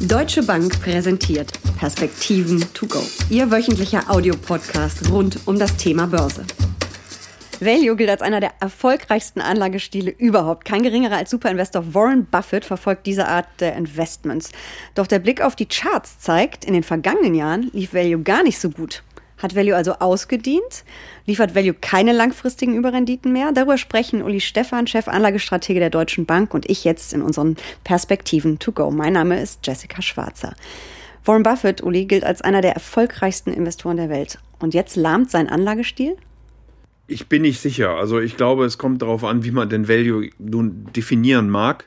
Deutsche Bank präsentiert Perspektiven to go. Ihr wöchentlicher Audiopodcast rund um das Thema Börse. Value gilt als einer der erfolgreichsten Anlagestile überhaupt. Kein geringerer als Superinvestor Warren Buffett verfolgt diese Art der Investments. Doch der Blick auf die Charts zeigt, in den vergangenen Jahren lief Value gar nicht so gut. Hat Value also ausgedient? Liefert Value keine langfristigen Überrenditen mehr? Darüber sprechen Uli Stephan, Chefanlagestratege der Deutschen Bank und ich jetzt in unseren Perspektiven to go. Mein Name ist Jessica Schwarzer. Warren Buffett, Uli, gilt als einer der erfolgreichsten Investoren der Welt. Und jetzt lahmt sein Anlagestil? Ich bin nicht sicher. Also ich glaube, es kommt darauf an, wie man den Value nun definieren mag.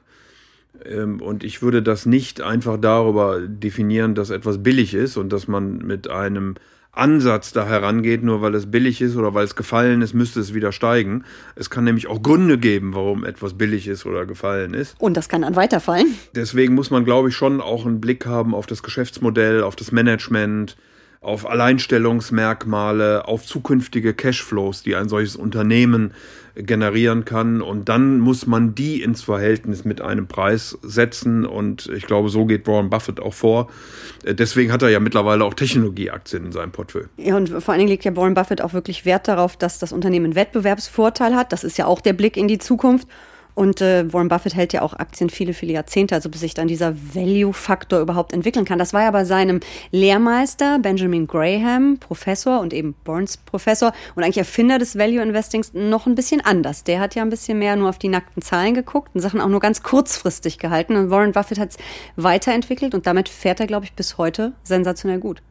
Ähm, und ich würde das nicht einfach darüber definieren, dass etwas billig ist und dass man mit einem Ansatz da herangeht, nur weil es billig ist oder weil es gefallen ist, müsste es wieder steigen. Es kann nämlich auch Gründe geben, warum etwas billig ist oder gefallen ist. Und das kann dann weiterfallen. Deswegen muss man, glaube ich, schon auch einen Blick haben auf das Geschäftsmodell, auf das Management, auf Alleinstellungsmerkmale, auf zukünftige Cashflows, die ein solches Unternehmen generieren kann. Und dann muss man die ins Verhältnis mit einem Preis setzen. Und ich glaube, so geht Warren Buffett auch vor. Deswegen hat er ja mittlerweile auch Technologieaktien in seinem Portfolio. Ja, und vor allen Dingen legt ja Warren Buffett auch wirklich Wert darauf, dass das Unternehmen Wettbewerbsvorteil hat. Das ist ja auch der Blick in die Zukunft. Und äh, Warren Buffett hält ja auch Aktien viele, viele Jahrzehnte, also bis sich dann dieser Value-Faktor überhaupt entwickeln kann. Das war ja bei seinem Lehrmeister Benjamin Graham, Professor und eben Burns Professor und eigentlich Erfinder des Value-Investings noch ein bisschen anders. Der hat ja ein bisschen mehr nur auf die nackten Zahlen geguckt und Sachen auch nur ganz kurzfristig gehalten. Und Warren Buffett hat es weiterentwickelt und damit fährt er, glaube ich, bis heute sensationell gut.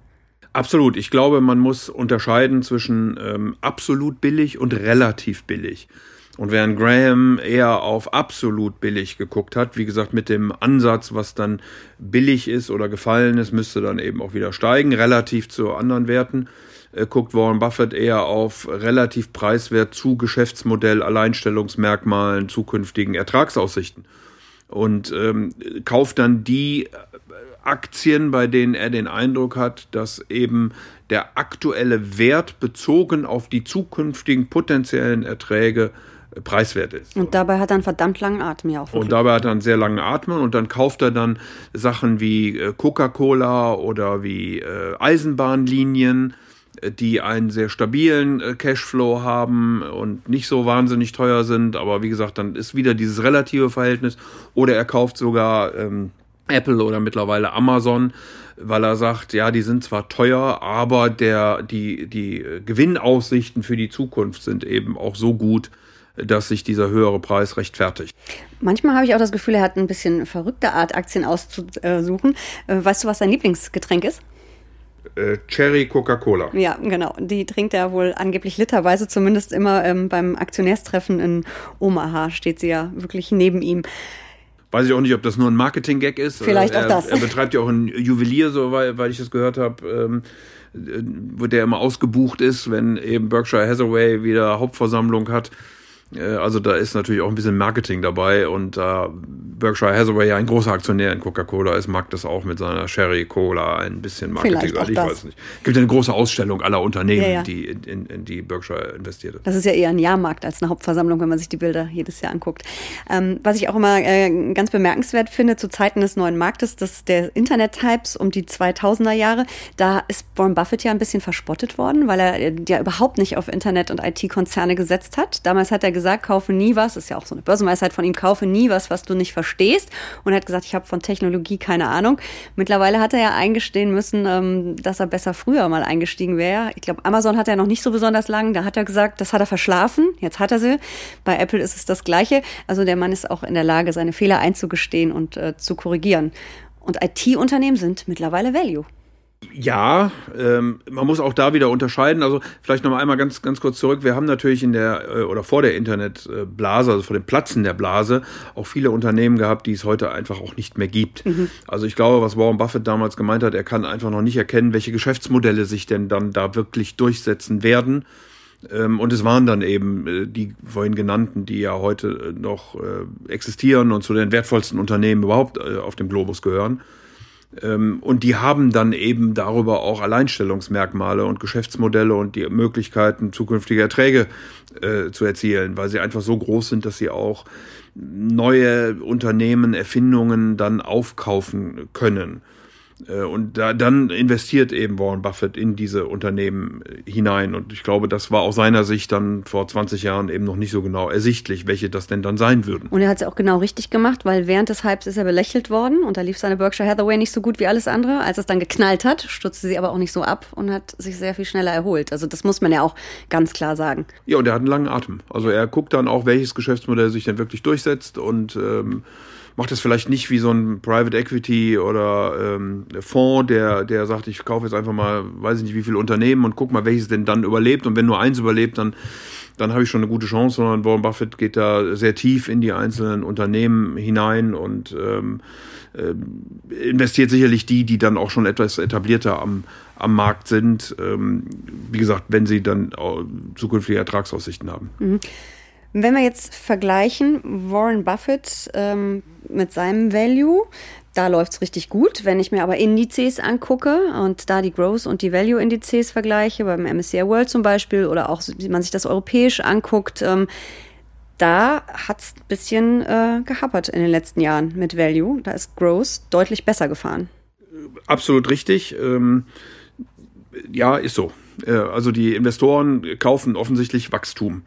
Absolut. Ich glaube, man muss unterscheiden zwischen ähm, absolut billig und relativ billig. Und während Graham eher auf absolut billig geguckt hat, wie gesagt, mit dem Ansatz, was dann billig ist oder gefallen ist, müsste dann eben auch wieder steigen, relativ zu anderen Werten, äh, guckt Warren Buffett eher auf relativ preiswert zu Geschäftsmodell, Alleinstellungsmerkmalen, zukünftigen Ertragsaussichten. Und ähm, kauft dann die Aktien, bei denen er den Eindruck hat, dass eben der aktuelle Wert bezogen auf die zukünftigen potenziellen Erträge preiswert ist. Und dabei hat er einen verdammt langen Atem ja auch. Und dabei hat er einen sehr langen Atem und dann kauft er dann Sachen wie äh, Coca-Cola oder wie äh, Eisenbahnlinien, äh, die einen sehr stabilen Cashflow haben und nicht so wahnsinnig teuer sind. Aber wie gesagt, dann ist wieder dieses relative Verhältnis. Oder er kauft sogar ähm, Apple oder mittlerweile Amazon, weil er sagt, ja, die sind zwar teuer, aber der, die, die Gewinnaussichten für die Zukunft sind eben auch so gut, dass sich dieser höhere Preis rechtfertigt. Manchmal habe ich auch das Gefühl, er hat ein bisschen verrückte Art, Aktien auszusuchen. Äh, weißt du, was sein Lieblingsgetränk ist? Äh, Cherry Coca-Cola. Ja, genau. Die trinkt er wohl angeblich literweise, zumindest immer ähm, beim Aktionärstreffen in Omaha steht sie ja wirklich neben ihm. Weiß ich auch nicht, ob das nur ein Marketing-Gag ist. Vielleicht er, auch das. Er betreibt ja auch ein Juwelier, so weil, weil ich das gehört habe. Ähm, wo der immer ausgebucht ist, wenn eben Berkshire Hathaway wieder Hauptversammlung hat. Äh, also da ist natürlich auch ein bisschen Marketing dabei und da Berkshire Hathaway ja ein großer Aktionär in Coca-Cola ist, mag das auch mit seiner Sherry Cola ein bisschen Marketing. Ich das. weiß nicht. Es gibt eine große Ausstellung aller Unternehmen, ja, ja. die in, in, in, die Berkshire investiert hat. Das ist ja eher ein Jahrmarkt als eine Hauptversammlung, wenn man sich die Bilder jedes Jahr anguckt. Ähm, was ich auch immer äh, ganz bemerkenswert finde zu Zeiten des neuen Marktes, dass der Internet-Types um die 2000er Jahre, da ist Warren Buffett ja ein bisschen verspottet worden, weil er äh, ja überhaupt nicht auf Internet- und IT-Konzerne gesetzt hat. Damals hat er gesagt, kaufe nie was, ist ja auch so eine Börsenweisheit von ihm, kaufe nie was, was du nicht verstehst. Und er hat gesagt, ich habe von Technologie keine Ahnung. Mittlerweile hat er ja eingestehen müssen, ähm, dass er besser früher mal eingestiegen wäre. Ich glaube, Amazon hat er noch nicht so besonders lang. Da hat er gesagt, das hat er verschlafen. Jetzt hat er sie. Bei Apple ist es das Gleiche. Also der Mann ist auch in der Lage, seine Fehler einzugestehen und äh, zu korrigieren. Und IT-Unternehmen sind mittlerweile Value. Ja, ähm, man muss auch da wieder unterscheiden. Also vielleicht noch mal einmal ganz ganz kurz zurück. Wir haben natürlich in der äh, oder vor der Internetblase, also vor dem Platzen der Blase, auch viele Unternehmen gehabt, die es heute einfach auch nicht mehr gibt. Mhm. Also ich glaube, was Warren Buffett damals gemeint hat, er kann einfach noch nicht erkennen, welche Geschäftsmodelle sich denn dann da wirklich durchsetzen werden. Ähm, und es waren dann eben äh, die vorhin genannten, die ja heute noch äh, existieren und zu den wertvollsten Unternehmen überhaupt auf dem Globus gehören. Ähm, und die haben dann eben darüber auch Alleinstellungsmerkmale und Geschäftsmodelle und die Möglichkeiten, zukünftige Erträge äh, zu erzielen, weil sie einfach so groß sind, dass sie auch neue Unternehmen, Erfindungen dann aufkaufen können. Äh, und da, dann investiert eben Warren Buffett in diese Unternehmen äh, hinein. Und ich glaube, das war aus seiner Sicht dann vor 20 Jahren eben noch nicht so genau ersichtlich, welche das denn dann sein würden. Und er hat es auch genau richtig gemacht, weil während des Hypes ist er belächelt worden und da lief seine Berkshire Hathaway nicht so gut wie alles andere. Als es dann geknallt hat, stürzte sie aber auch nicht so ab und hat sich sehr viel schneller erholt. Also das muss man ja auch ganz klar sagen. Ja, und er hat einen langen Atem. Also er guckt dann auch, welches Geschäftsmodell sich dann wirklich durchsetzt und ähm, macht das vielleicht nicht wie so ein Private Equity oder ähm, Fonds, der, der sagt, ich kaufe jetzt einfach mal, weiß ich nicht, wie viele Unternehmen und guck mal, welches denn dann überlebt. Und wenn nur eins überlebt, dann, dann habe ich schon eine gute Chance, sondern Warren Buffett geht da sehr tief in die einzelnen Unternehmen hinein und ähm, äh, investiert sicherlich die, die dann auch schon etwas etablierter am, am Markt sind. Ähm, wie gesagt, wenn sie dann zukünftige Ertragsaussichten haben. Mhm. Wenn wir jetzt vergleichen, Warren Buffett ähm, mit seinem Value, da läuft es richtig gut. Wenn ich mir aber Indizes angucke und da die Growth- und die Value-Indizes vergleiche, beim MSCI World zum Beispiel, oder auch, wie man sich das europäisch anguckt, ähm, da hat es ein bisschen äh, gehappert in den letzten Jahren mit Value. Da ist Growth deutlich besser gefahren. Absolut richtig. Ähm, ja, ist so. Äh, also die Investoren kaufen offensichtlich Wachstum.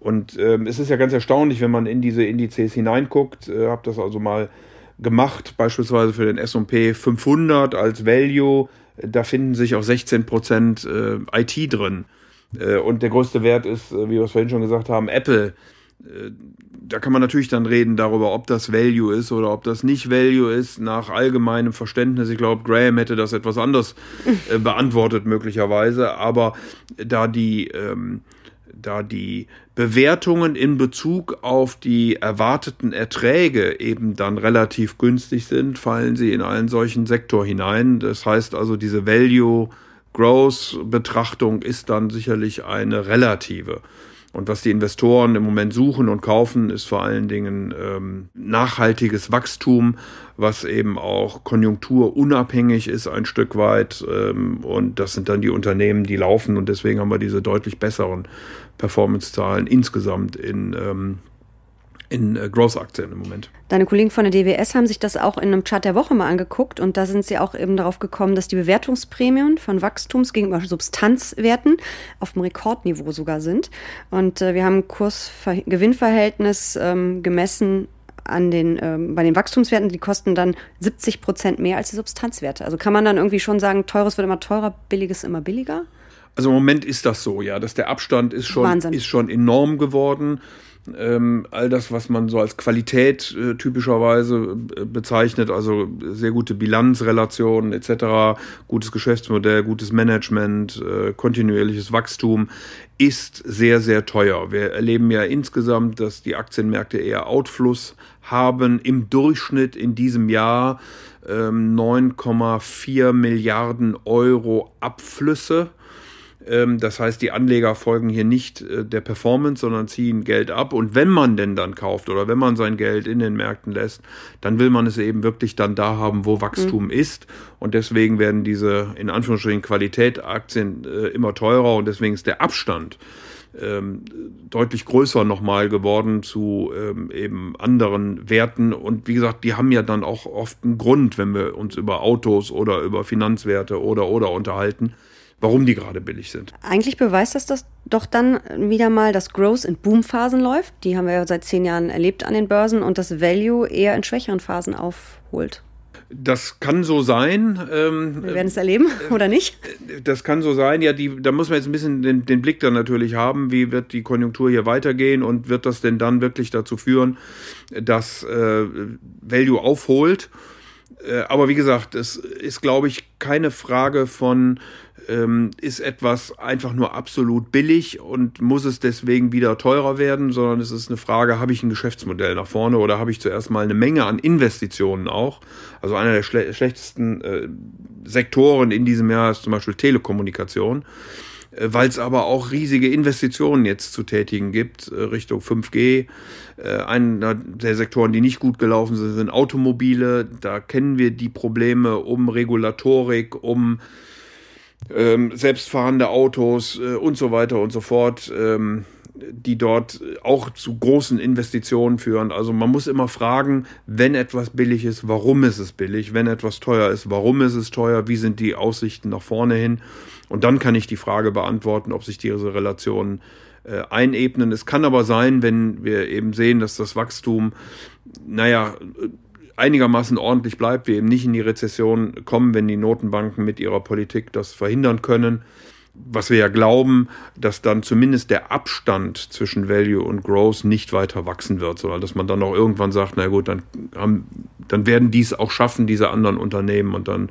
Und ähm, es ist ja ganz erstaunlich, wenn man in diese Indizes hineinguckt. Äh, habe das also mal gemacht, beispielsweise für den S&P 500 als Value. Da finden sich auch 16 Prozent äh, IT drin. Äh, und der größte Wert ist, äh, wie wir es vorhin schon gesagt haben, Apple. Äh, da kann man natürlich dann reden darüber, ob das Value ist oder ob das nicht Value ist, nach allgemeinem Verständnis. Ich glaube, Graham hätte das etwas anders äh, beantwortet, möglicherweise. Aber da die, ähm, da die Bewertungen in Bezug auf die erwarteten Erträge eben dann relativ günstig sind, fallen sie in einen solchen Sektor hinein. Das heißt also, diese Value Growth Betrachtung ist dann sicherlich eine relative. Und was die Investoren im Moment suchen und kaufen, ist vor allen Dingen ähm, nachhaltiges Wachstum, was eben auch konjunkturunabhängig ist ein Stück weit. Ähm, und das sind dann die Unternehmen, die laufen. Und deswegen haben wir diese deutlich besseren Performance-Zahlen insgesamt in ähm, in äh, Growth-Aktien im Moment. Deine Kollegen von der DWS haben sich das auch in einem Chart der Woche mal angeguckt und da sind sie auch eben darauf gekommen, dass die Bewertungsprämien von Wachstums gegenüber Substanzwerten auf dem Rekordniveau sogar sind. Und äh, wir haben ein Kurs-Gewinnverhältnis ähm, gemessen an den, ähm, bei den Wachstumswerten, die kosten dann 70 Prozent mehr als die Substanzwerte. Also kann man dann irgendwie schon sagen, teures wird immer teurer, billiges immer billiger? Also im Moment ist das so, ja, dass der Abstand ist schon, ist schon enorm geworden. Ähm, all das, was man so als Qualität äh, typischerweise äh, bezeichnet, also sehr gute Bilanzrelationen etc., gutes Geschäftsmodell, gutes Management, äh, kontinuierliches Wachstum, ist sehr, sehr teuer. Wir erleben ja insgesamt, dass die Aktienmärkte eher Outfluss haben. Im Durchschnitt in diesem Jahr ähm, 9,4 Milliarden Euro Abflüsse ähm, das heißt, die Anleger folgen hier nicht äh, der Performance, sondern ziehen Geld ab. Und wenn man denn dann kauft oder wenn man sein Geld in den Märkten lässt, dann will man es eben wirklich dann da haben, wo Wachstum mhm. ist. Und deswegen werden diese in Anführungsstrichen Qualitätaktien äh, immer teurer und deswegen ist der Abstand ähm, deutlich größer nochmal geworden zu ähm, eben anderen Werten. Und wie gesagt, die haben ja dann auch oft einen Grund, wenn wir uns über Autos oder über Finanzwerte oder oder unterhalten warum die gerade billig sind. Eigentlich beweist das, das doch dann wieder mal, dass Growth in Boomphasen läuft. Die haben wir ja seit zehn Jahren erlebt an den Börsen und das Value eher in schwächeren Phasen aufholt. Das kann so sein. Ähm, wir werden es erleben, oder nicht? Das kann so sein. Ja, die, da muss man jetzt ein bisschen den, den, Blick dann natürlich haben, wie wird die Konjunktur hier weitergehen und wird das denn dann wirklich dazu führen, dass äh, Value aufholt. Äh, aber wie gesagt, es ist, glaube ich, keine Frage von ähm, ist etwas einfach nur absolut billig und muss es deswegen wieder teurer werden, sondern es ist eine Frage, habe ich ein Geschäftsmodell nach vorne oder habe ich zuerst mal eine Menge an Investitionen auch? Also einer der schle schlechtesten äh, Sektoren in diesem Jahr ist zum Beispiel Telekommunikation. äh, weil es aber auch riesige Investitionen jetzt zu tätigen gibt äh, Richtung 5G. Äh, einer der Sektoren, die nicht gut gelaufen sind, sind Automobile. Da kennen wir die Probleme um Regulatorik, um ähm, selbstfahrende Autos äh, und so weiter und so fort. Ähm, die dort auch zu großen Investitionen führen. Also man muss immer fragen, wenn etwas billig ist, warum ist es billig? Wenn etwas teuer ist, warum ist es teuer? Wie sind die Aussichten nach vorne hin? Und dann kann ich die Frage beantworten, ob sich diese Relationen äh, einebnen. Es kann aber sein, wenn wir eben sehen, dass das Wachstum, naja, einigermaßen ordentlich bleibt, wir eben nicht in die Rezession kommen, wenn die Notenbanken mit ihrer Politik das verhindern können, was wir ja glauben, dass dann zumindest der Abstand zwischen Value und Growth nicht weiter wachsen wird, sondern dass man dann auch irgendwann sagt, na gut, dann haben, dann werden dies auch schaffen, diese anderen Unternehmen und dann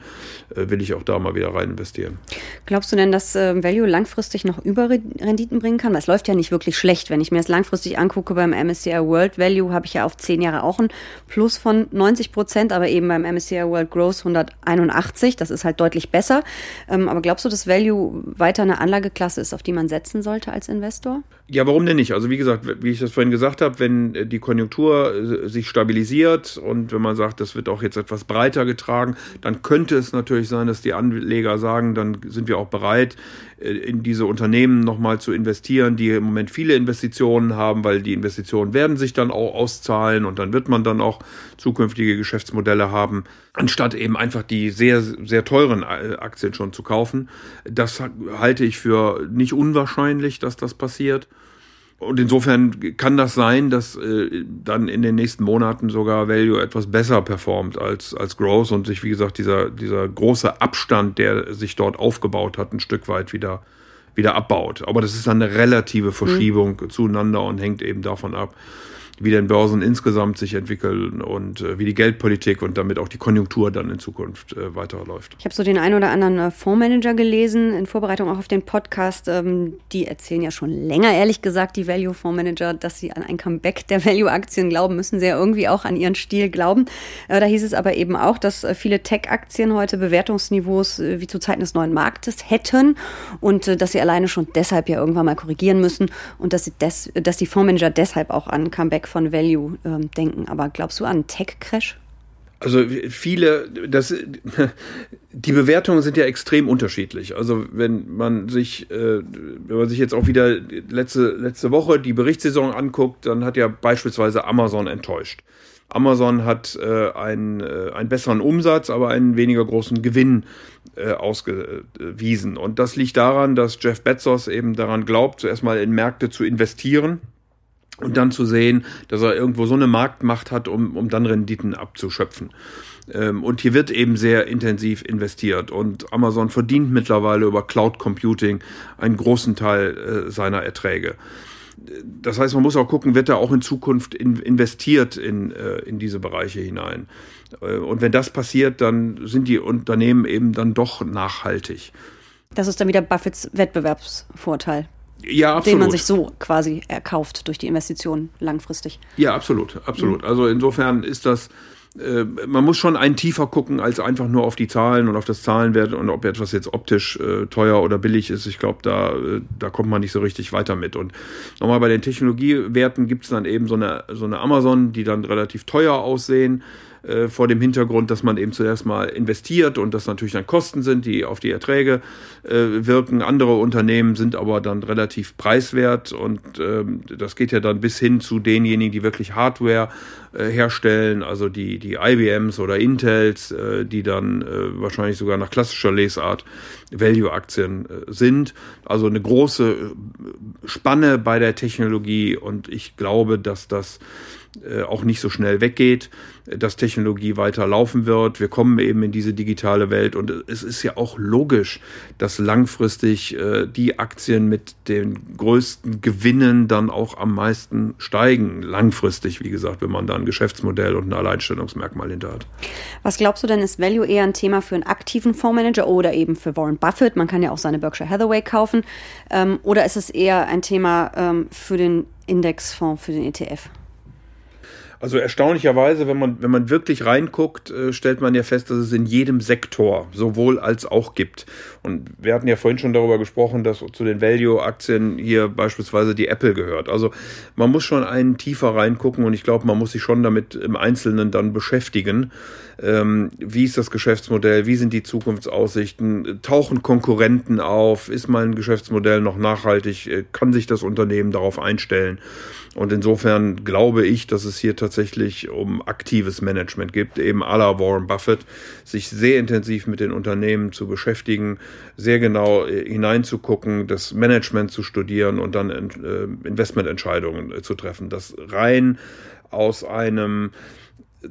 äh, will ich auch da mal wieder rein investieren. Glaubst du denn, dass äh, Value langfristig noch Überrenditen bringen kann? Weil es läuft ja nicht wirklich schlecht. Wenn ich mir das langfristig angucke, beim MSCI World Value habe ich ja auf zehn Jahre auch ein Plus von 90 Prozent, aber eben beim MSCI World Growth 181. Das ist halt deutlich besser. Ähm, aber glaubst du, dass Value weiter weiter eine Anlageklasse ist, auf die man setzen sollte als Investor? Ja, warum denn nicht? Also wie gesagt, wie ich das vorhin gesagt habe, wenn äh, die Konjunktur äh, sich stabilisiert und wenn man sagt, das wird auch jetzt etwas breiter getragen, dann könnte es natürlich sein, dass die Anleger sagen, dann sind wir auch bereit, äh, in diese Unternehmen nochmal zu investieren, die im Moment viele Investitionen haben, weil die Investitionen werden sich dann auch auszahlen und dann wird man dann auch zukünftige Geschäftsmodelle haben, anstatt eben einfach die sehr, sehr teuren Aktien schon zu kaufen. Das halte ich für nicht unwahrscheinlich, dass das passiert. Und insofern kann das sein, dass äh, dann in den nächsten Monaten sogar Value etwas besser performt als, als Growth und sich, wie gesagt, dieser, dieser große Abstand, der sich dort aufgebaut hat, ein Stück weit wieder, wieder abbaut. Aber das ist dann eine relative Verschiebung mhm. zueinander und hängt eben davon ab, wie den Börsen insgesamt sich entwickeln und äh, wie die Geldpolitik und damit auch die Konjunktur dann in Zukunft äh, weiterläuft. Ich habe so den einen oder anderen äh, Fondsmanager gelesen in Vorbereitung auch auf den Podcast. Ähm, die erzählen ja schon länger, ehrlich gesagt, die Value Fondsmanager, dass sie an ein Comeback der Value-Aktien glauben, müssen sie ja irgendwie auch an ihren Stil glauben. Äh, da hieß es aber eben auch, dass äh, viele Tech-Aktien heute Bewertungsniveaus wie zu Zeiten des neuen Marktes hätten und dass sie alleine schon deshalb ja irgendwann mal korrigieren müssen und dass, sie des, dass die Fondsmanager deshalb auch an Comeback von Value ähm, denken. Aber glaubst du an Tech-Crash? Also viele, das, die Bewertungen sind ja extrem unterschiedlich. Also wenn man sich, äh, wenn man sich jetzt auch wieder letzte, letzte Woche die Berichtssaison anguckt, dann hat ja beispielsweise Amazon enttäuscht. Amazon hat äh, einen, äh, einen besseren Umsatz, aber einen weniger großen Gewinn ausgewiesen. Und das liegt daran, dass Jeff Bezos eben daran glaubt, zuerst mal in Märkte zu investieren und dann zu sehen, dass er irgendwo so eine Marktmacht hat, um, um dann Renditen abzuschöpfen. Ähm, und hier wird eben sehr intensiv investiert und Amazon verdient mittlerweile über Cloud Computing einen großen Teil äh, seiner Erträge. Das heißt, man muss auch gucken, wird da auch in Zukunft in, investiert in, äh, in diese Bereiche hinein. Äh, und wenn das passiert, dann sind die Unternehmen eben dann doch nachhaltig. Das ist dann wieder Buffets Wettbewerbsvorteil ja, absolut. den man sich so quasi erkauft durch die Investitionen langfristig. Ja, absolut, absolut. Also insofern ist das, äh, man muss schon einen tiefer gucken, als einfach nur auf die Zahlen und auf das Zahlenwert und ob etwas jetzt optisch äh, teuer oder billig ist. Ich glaube, da, äh, da kommt man nicht so richtig weiter mit. Und nochmal bei den Technologiewerten gibt es dann eben so eine, so eine Amazon, die dann relativ teuer aussehen äh, vor dem Hintergrund, dass man eben zuerst mal investiert und das natürlich dann Kosten sind, die auf die Erträge äh, wirken. Andere Unternehmen sind aber dann relativ preiswert und ähm, das geht ja dann bis hin zu denjenigen, die wirklich Hardware äh, herstellen, also die, die IBMs oder Intels, äh, die dann äh, wahrscheinlich sogar nach klassischer Lesart Value-Aktien äh, sind. Also eine große Spanne bei der Technologie und ich glaube, dass das äh, auch nicht so schnell weggeht, dass Technologie weiter laufen wird. Wir kommen eben in diese digitale Welt und es ist ja auch logisch, dass langfristig äh, die Aktien mit den größten Gewinnen dann auch am meisten steigen. Langfristig, wie gesagt, wenn man da ein Geschäftsmodell und ein Alleinstellungsmerkmal hinter hat. Was glaubst du denn, ist Value eher ein Thema für einen aktiven Fondsmanager oder eben für Warren Buffett? Man kann ja auch seine Berkshire Hathaway kaufen. Ähm, oder ist es eher ein Thema ähm, für den Indexfonds, für den ETF? Also erstaunlicherweise, wenn man, wenn man wirklich reinguckt, äh, stellt man ja fest, dass es in jedem Sektor sowohl als auch gibt. Und wir hatten ja vorhin schon darüber gesprochen, dass zu den Value-Aktien hier beispielsweise die Apple gehört. Also man muss schon einen tiefer reingucken und ich glaube, man muss sich schon damit im Einzelnen dann beschäftigen. Ähm, wie ist das Geschäftsmodell? Wie sind die Zukunftsaussichten? Tauchen Konkurrenten auf? Ist mein Geschäftsmodell noch nachhaltig? Äh, kann sich das Unternehmen darauf einstellen? Und insofern glaube ich, dass es hier tatsächlich um aktives Management gibt, eben à la Warren Buffett, sich sehr intensiv mit den Unternehmen zu beschäftigen, sehr genau äh, hineinzugucken, das Management zu studieren und dann äh, Investmententscheidungen zu treffen. Das rein aus einem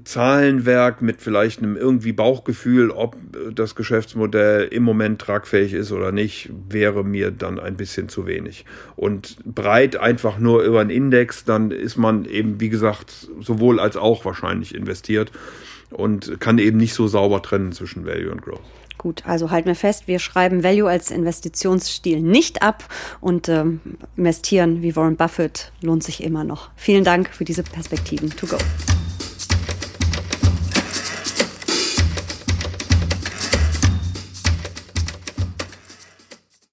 Zahlenwerk mit vielleicht einem irgendwie Bauchgefühl, ob das Geschäftsmodell im Moment tragfähig ist oder nicht, wäre mir dann ein bisschen zu wenig. Und breit einfach nur über einen Index, dann ist man eben, wie gesagt, sowohl als auch wahrscheinlich investiert und kann eben nicht so sauber trennen zwischen Value und Growth. Gut, also halten wir fest, wir schreiben Value als Investitionsstil nicht ab und ähm, investieren wie Warren Buffett lohnt sich immer noch. Vielen Dank für diese Perspektiven. To go.